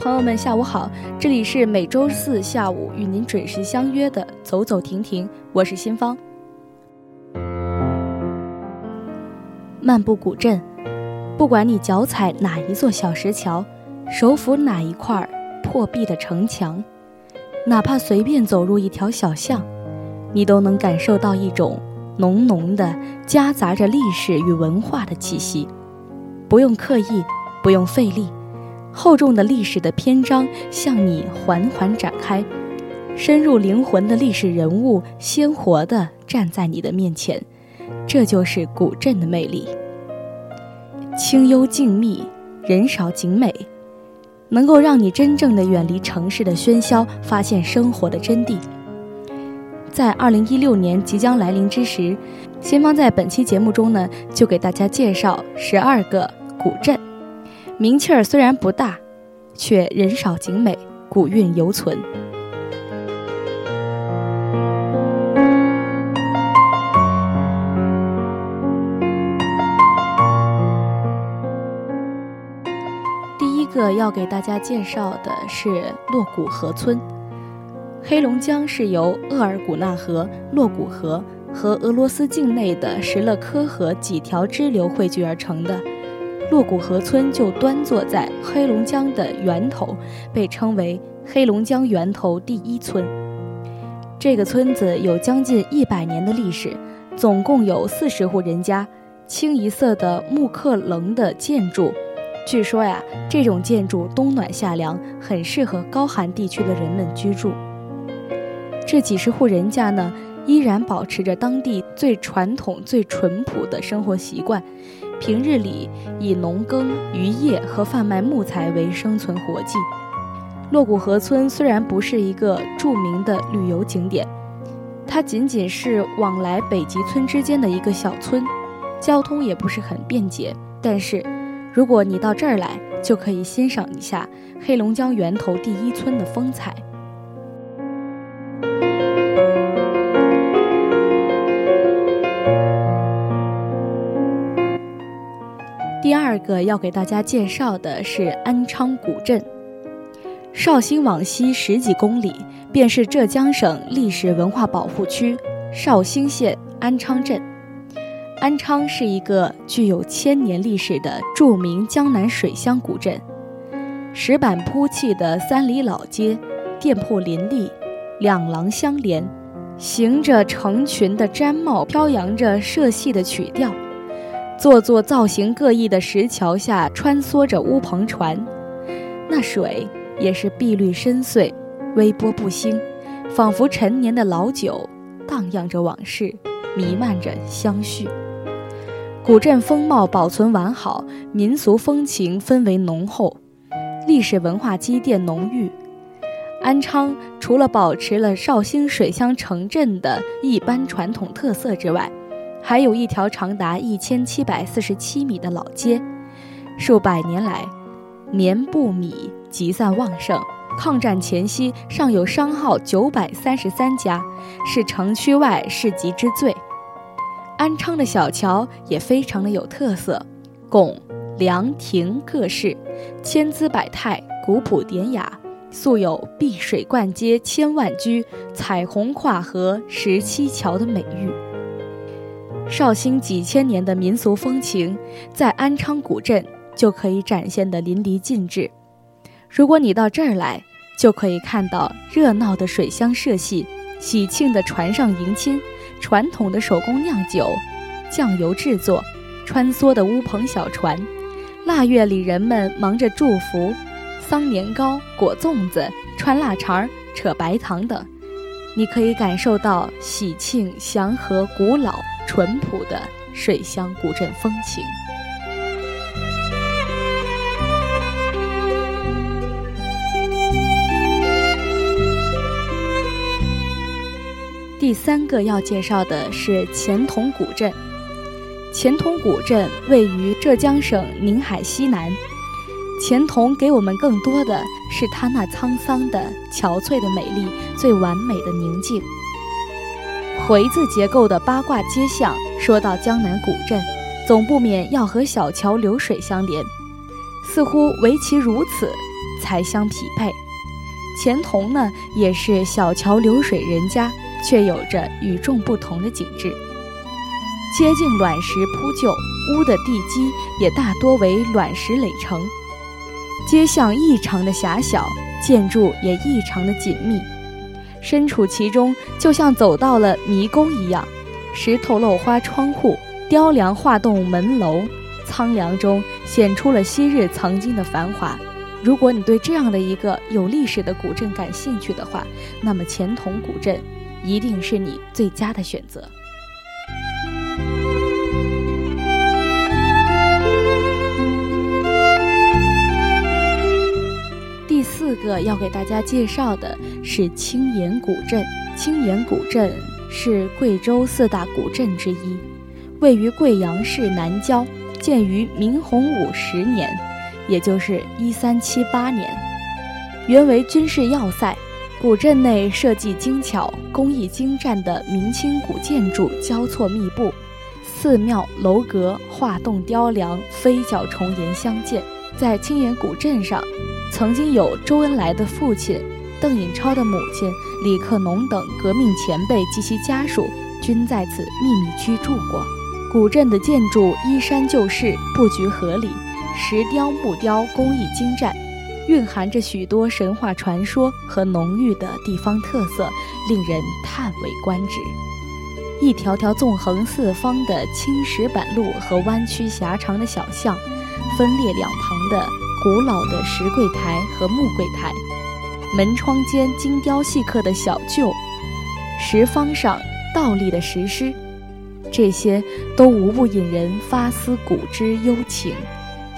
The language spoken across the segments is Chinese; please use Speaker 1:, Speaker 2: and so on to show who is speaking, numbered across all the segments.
Speaker 1: 朋友们，下午好！这里是每周四下午与您准时相约的《走走停停》，我是新芳。漫步古镇，不管你脚踩哪一座小石桥，手抚哪一块破壁的城墙，哪怕随便走入一条小巷，你都能感受到一种浓浓的、夹杂着历史与文化的气息。不用刻意，不用费力。厚重的历史的篇章向你缓缓展开，深入灵魂的历史人物鲜活地站在你的面前，这就是古镇的魅力。清幽静谧，人少景美，能够让你真正的远离城市的喧嚣，发现生活的真谛。在二零一六年即将来临之时，新方在本期节目中呢，就给大家介绍十二个古镇。名气儿虽然不大，却人少景美，古韵犹存。第一个要给大家介绍的是洛古河村。黑龙江是由额尔古纳河、洛古河和俄罗斯境内的什勒科河几条支流汇聚而成的。洛古河村就端坐在黑龙江的源头，被称为黑龙江源头第一村。这个村子有将近一百年的历史，总共有四十户人家，清一色的木刻棱的建筑。据说呀，这种建筑冬暖夏凉，很适合高寒地区的人们居住。这几十户人家呢，依然保持着当地最传统、最淳朴的生活习惯。平日里以农耕、渔业和贩卖木材为生存活计。洛古河村虽然不是一个著名的旅游景点，它仅仅是往来北极村之间的一个小村，交通也不是很便捷。但是，如果你到这儿来，就可以欣赏一下黑龙江源头第一村的风采。第二个要给大家介绍的是安昌古镇。绍兴往西十几公里，便是浙江省历史文化保护区绍兴县安昌镇。安昌是一个具有千年历史的著名江南水乡古镇，石板铺砌的三里老街，店铺林立，两廊相连，行着成群的毡帽，飘扬着社戏的曲调。座座造型各异的石桥下穿梭着乌篷船，那水也是碧绿深邃，微波不兴，仿佛陈年的老酒，荡漾着往事，弥漫着相续。古镇风貌保存完好，民俗风情氛围浓厚，历史文化积淀浓郁。安昌除了保持了绍兴水乡城镇的一般传统特色之外，还有一条长达一千七百四十七米的老街，数百年来，棉布米集散旺盛。抗战前夕，尚有商号九百三十三家，是城区外市集之最。安昌的小桥也非常的有特色，拱、梁、亭各式，千姿百态，古朴典雅，素有“碧水灌街千万居，彩虹跨河十七桥”的美誉。绍兴几千年的民俗风情，在安昌古镇就可以展现得淋漓尽致。如果你到这儿来，就可以看到热闹的水乡社戏、喜庆的船上迎亲、传统的手工酿酒、酱油制作、穿梭的乌篷小船、腊月里人们忙着祝福、桑年糕、裹粽子、穿腊肠、扯白糖等。你可以感受到喜庆、祥和、古老、淳朴的水乡古镇风情。第三个要介绍的是钱塘古镇。钱塘古镇位于浙江省宁海西南。钱塘给我们更多的是它那沧桑的、憔悴的美丽，最完美的宁静。回字结构的八卦街巷，说到江南古镇，总不免要和小桥流水相连，似乎唯其如此，才相匹配。钱塘呢，也是小桥流水人家，却有着与众不同的景致。街径卵石铺就，屋的地基也大多为卵石垒成。街巷异常的狭小，建筑也异常的紧密，身处其中就像走到了迷宫一样。石头漏花窗户，雕梁画栋门楼，苍凉中显出了昔日曾经的繁华。如果你对这样的一个有历史的古镇感兴趣的话，那么钱塘古镇一定是你最佳的选择。个要给大家介绍的是青岩古镇。青岩古镇是贵州四大古镇之一，位于贵阳市南郊，建于明洪武十年，也就是一三七八年，原为军事要塞。古镇内设计精巧、工艺精湛的明清古建筑交错密布，寺庙楼阁、画栋雕梁、飞角重檐相间。在青岩古镇上。曾经有周恩来的父亲、邓颖超的母亲、李克农等革命前辈及其家属均在此秘密居住过。古镇的建筑依山就势，布局合理，石雕木雕工艺精湛，蕴含着许多神话传说和浓郁的地方特色，令人叹为观止。一条条纵横四方的青石板路和弯曲狭长的小巷，分列两旁的。古老的石柜台和木柜台，门窗间精雕细刻的小臼，石方上倒立的石狮，这些都无不引人发思古之幽情。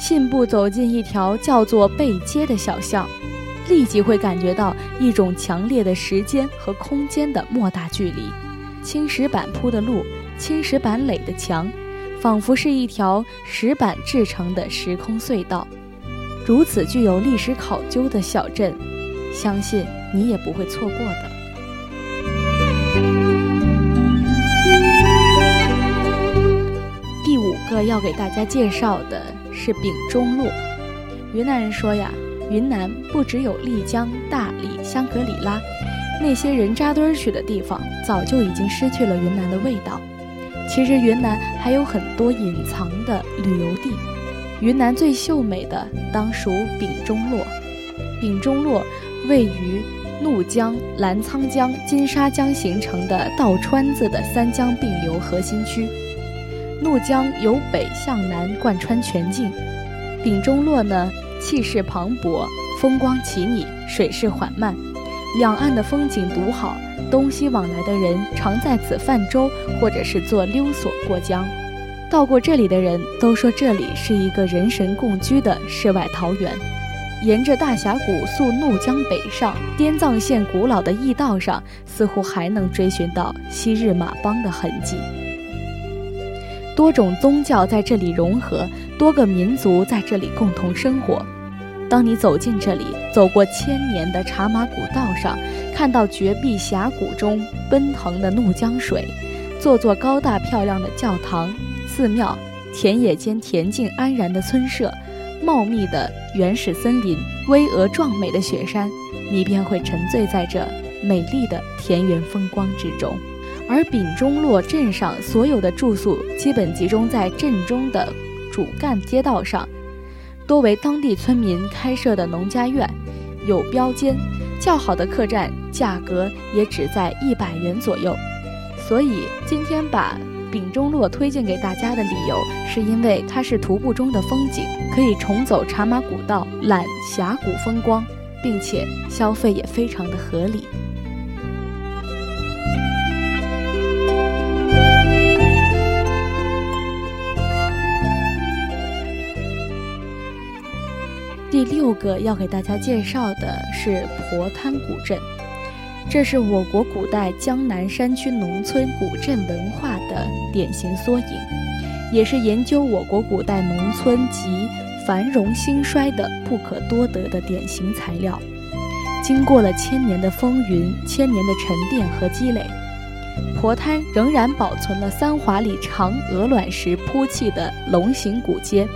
Speaker 1: 信步走进一条叫做背街的小巷，立即会感觉到一种强烈的时间和空间的莫大距离。青石板铺的路，青石板垒的墙，仿佛是一条石板制成的时空隧道。如此具有历史考究的小镇，相信你也不会错过的。第五个要给大家介绍的是丙中洛。云南人说呀，云南不只有丽江、大理、香格里拉，那些人扎堆儿去的地方，早就已经失去了云南的味道。其实云南还有很多隐藏的旅游地。云南最秀美的当属丙中洛。丙中洛位于怒江、澜沧江、金沙江形成的倒川子的三江并流核心区。怒江由北向南贯穿全境，丙中洛呢气势磅礴，风光奇拟，水势缓慢，两岸的风景独好，东西往来的人常在此泛舟或者是坐溜索过江。到过这里的人都说，这里是一个人神共居的世外桃源。沿着大峡谷溯怒江北上，滇藏线古老的驿道上，似乎还能追寻到昔日马帮的痕迹。多种宗教在这里融合，多个民族在这里共同生活。当你走进这里，走过千年的茶马古道上，看到绝壁峡谷中奔腾的怒江水，座座高大漂亮的教堂。寺庙、田野间恬静安然的村舍、茂密的原始森林、巍峨壮美的雪山，你便会沉醉在这美丽的田园风光之中。而丙中洛镇上所有的住宿基本集中在镇中的主干街道上，多为当地村民开设的农家院，有标间，较好的客栈价格也只在一百元左右。所以今天把丙中洛推荐给大家的理由，是因为它是徒步中的风景，可以重走茶马古道，览峡谷风光，并且消费也非常的合理。第六个要给大家介绍的是婆滩古镇。这是我国古代江南山区农村古镇文化的典型缩影，也是研究我国古代农村及繁荣兴衰的不可多得的典型材料。经过了千年的风云、千年的沉淀和积累，婆滩仍然保存了三华里长鹅卵石铺砌的龙形古街。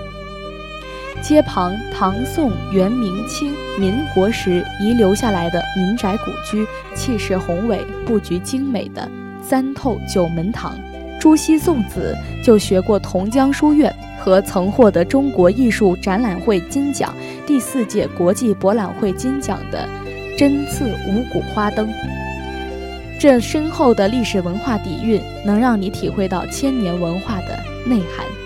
Speaker 1: 街旁唐宋元明清民国时遗留下来的民宅古居，气势宏伟，布局精美的三透九门堂。朱熹宋子就学过同江书院和曾获得中国艺术展览会金奖、第四届国际博览会金奖的针刺五谷花灯。这深厚的历史文化底蕴，能让你体会到千年文化的内涵。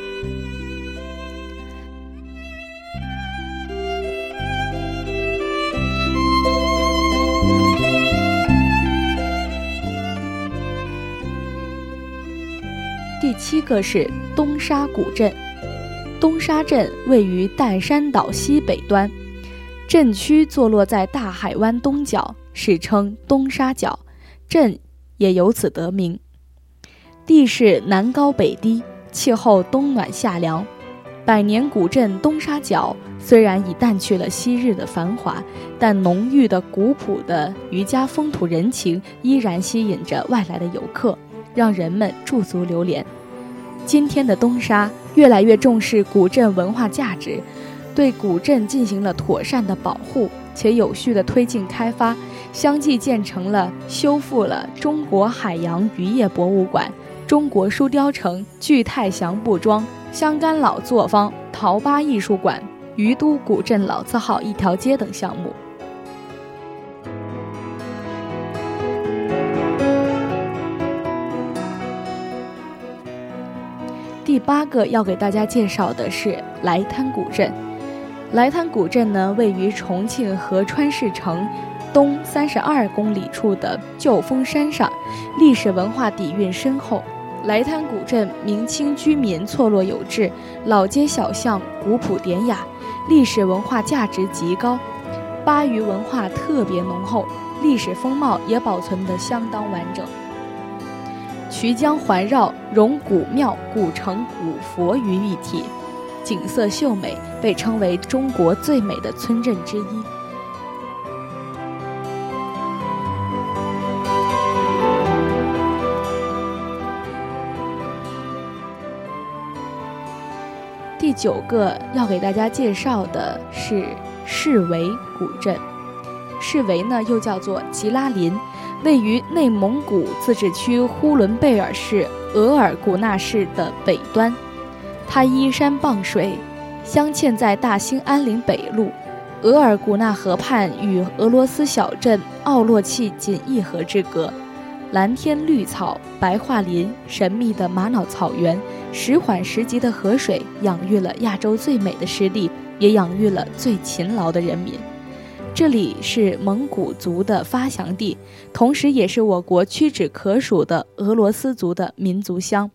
Speaker 1: 七个是东沙古镇，东沙镇位于岱山岛西北端，镇区坐落在大海湾东角，史称东沙角，镇也由此得名。地势南高北低，气候冬暖夏凉。百年古镇东沙角虽然已淡去了昔日的繁华，但浓郁的古朴的渔家风土人情依然吸引着外来的游客，让人们驻足流连。今天的东沙越来越重视古镇文化价值，对古镇进行了妥善的保护，且有序的推进开发，相继建成了、修复了中国海洋渔业博物馆、中国书雕城、聚泰祥布庄、香干老作坊、陶巴艺术馆、于都古镇老字号一条街等项目。第八个要给大家介绍的是来滩古镇。来滩古镇呢，位于重庆合川市城东三十二公里处的旧峰山上，历史文化底蕴深厚。来滩古镇明清居民错落有致，老街小巷古朴典雅，历史文化价值极高，巴渝文化特别浓厚，历史风貌也保存得相当完整。渠江环绕，融古庙、古城、古佛于一体，景色秀美，被称为中国最美的村镇之一。第九个要给大家介绍的是士维古镇，士维呢又叫做吉拉林。位于内蒙古自治区呼伦贝尔市额尔古纳市的北端，它依山傍水，镶嵌在大兴安岭北麓，额尔古纳河畔与俄罗斯小镇奥洛契仅一河之隔。蓝天绿草、白桦林、神秘的玛瑙草原、时缓时急的河水，养育了亚洲最美的湿地，也养育了最勤劳的人民。这里是蒙古族的发祥地，同时也是我国屈指可数的俄罗斯族的民族乡。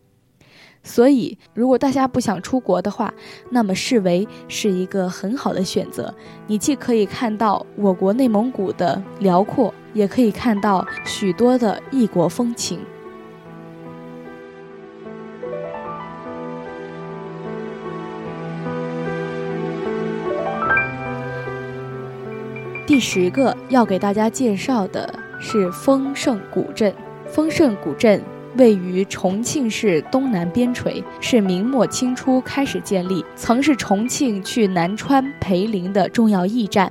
Speaker 1: 所以，如果大家不想出国的话，那么视为是一个很好的选择。你既可以看到我国内蒙古的辽阔，也可以看到许多的异国风情。第十个要给大家介绍的是丰盛古镇。丰盛古镇位于重庆市东南边陲，是明末清初开始建立，曾是重庆去南川、涪陵的重要驿站。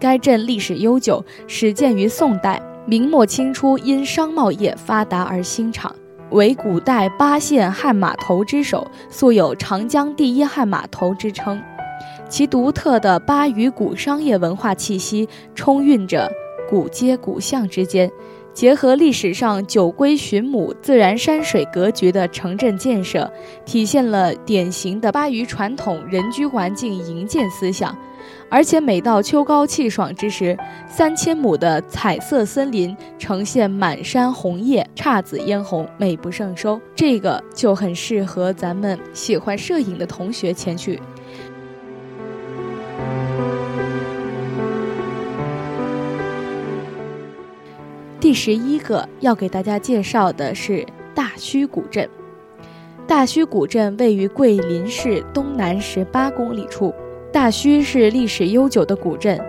Speaker 1: 该镇历史悠久，始建于宋代，明末清初因商贸业发达而兴场，为古代八县汉码头之首，素有“长江第一汉码头”之称。其独特的巴渝古商业文化气息，充蕴着古街古巷之间，结合历史上九归寻母、自然山水格局的城镇建设，体现了典型的巴渝传统人居环境营建思想。而且每到秋高气爽之时，三千亩的彩色森林呈现满山红叶、姹紫嫣红，美不胜收。这个就很适合咱们喜欢摄影的同学前去。第十一个要给大家介绍的是大圩古镇。大圩古镇位于桂林市东南十八公里处。大圩是历史悠久的古镇，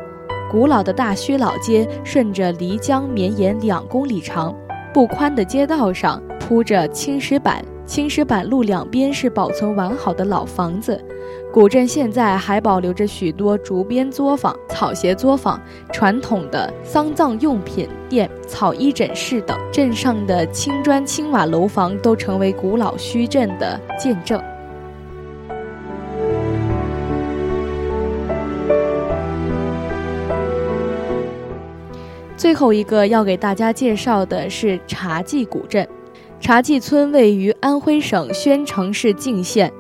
Speaker 1: 古老的大圩老街顺着漓江绵延两公里长，不宽的街道上铺着青石板，青石板路两边是保存完好的老房子。古镇现在还保留着许多竹编作坊、草鞋作坊、传统的丧葬用品店、草衣诊室等。镇上的青砖青瓦楼房都成为古老圩镇的见证。最后一个要给大家介绍的是茶记古镇。茶记村位于安徽省宣城市泾县，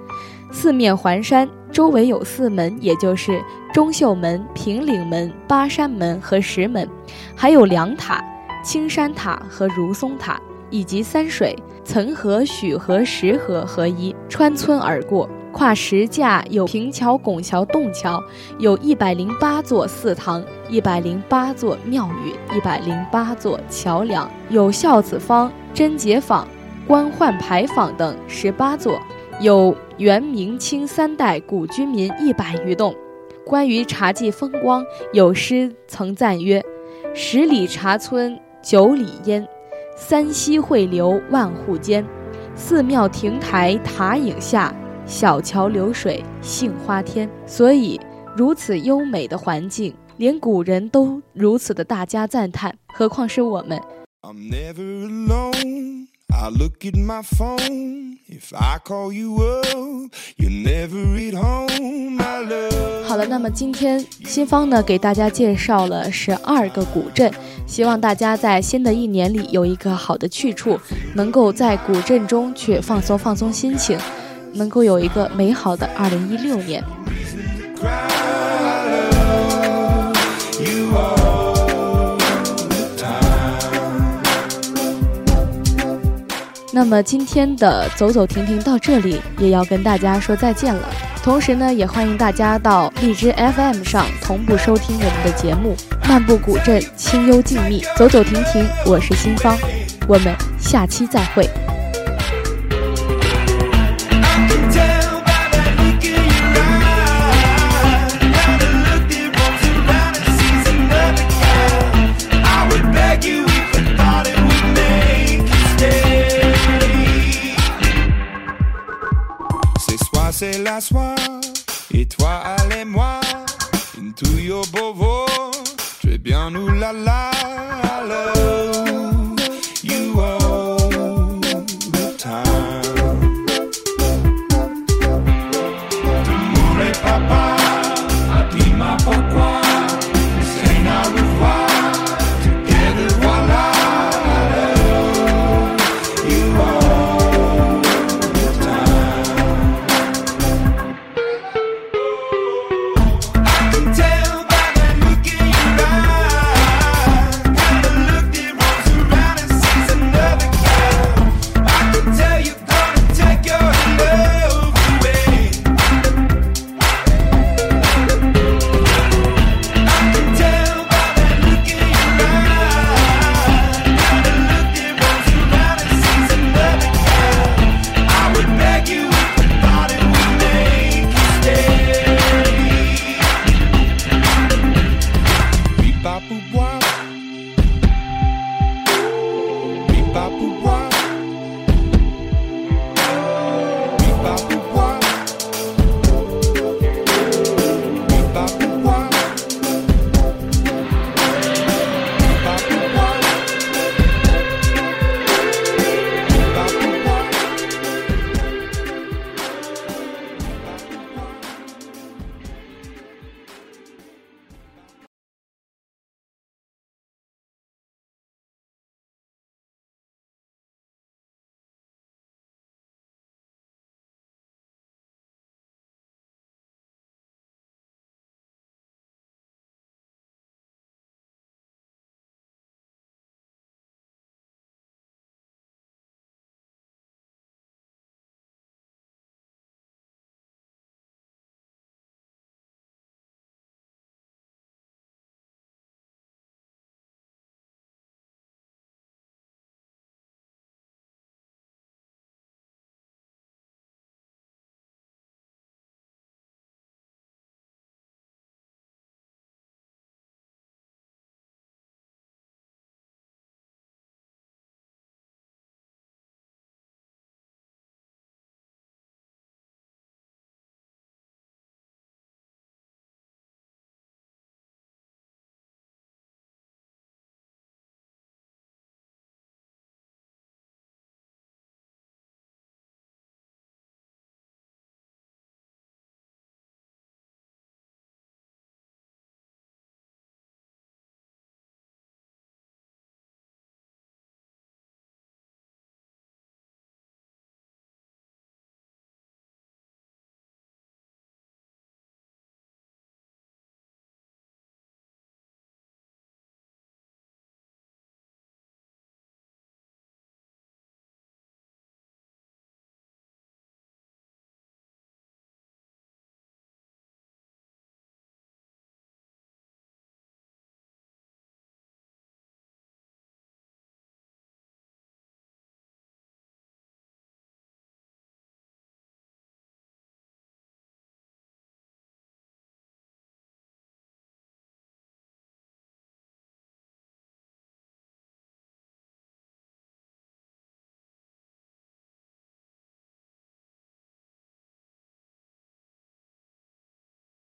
Speaker 1: 四面环山，周围有四门，也就是中秀门、平岭门、巴山门和石门，还有两塔：青山塔和如松塔，以及三水岑河、许河、石河合一，穿村而过。跨石架有平桥、拱桥、洞桥，有一百零八座寺堂，一百零八座庙宇，一百零八座桥梁，有孝子坊、贞节坊、官宦牌坊等十八座，有元、明、清三代古居民一百余栋。关于茶记风光，有诗曾赞曰：“十里茶村九里烟，三溪汇流万户间，寺庙亭台塔影下。”小桥流水杏花天，所以如此优美的环境，连古人都如此的大加赞叹，何况是我们。
Speaker 2: I'm never alone. I look at my phone. If I call you up, you're never at home, my love.
Speaker 1: 好了，那么今天新方呢给大家介绍了十二个古镇，希望大家在新的一年里有一个好的去处，能够在古镇中去放松放松心情，能够有一个美好的二零一六年。那么今天的走走停停到这里也要跟大家说再见了。同时呢，也欢迎大家到荔枝 FM 上同步收听我们的节目《漫步古镇，清幽静谧，走走停停》。我是新芳，我们下期再会。Et toi, allez moi, into your bovo. Tu es bien nous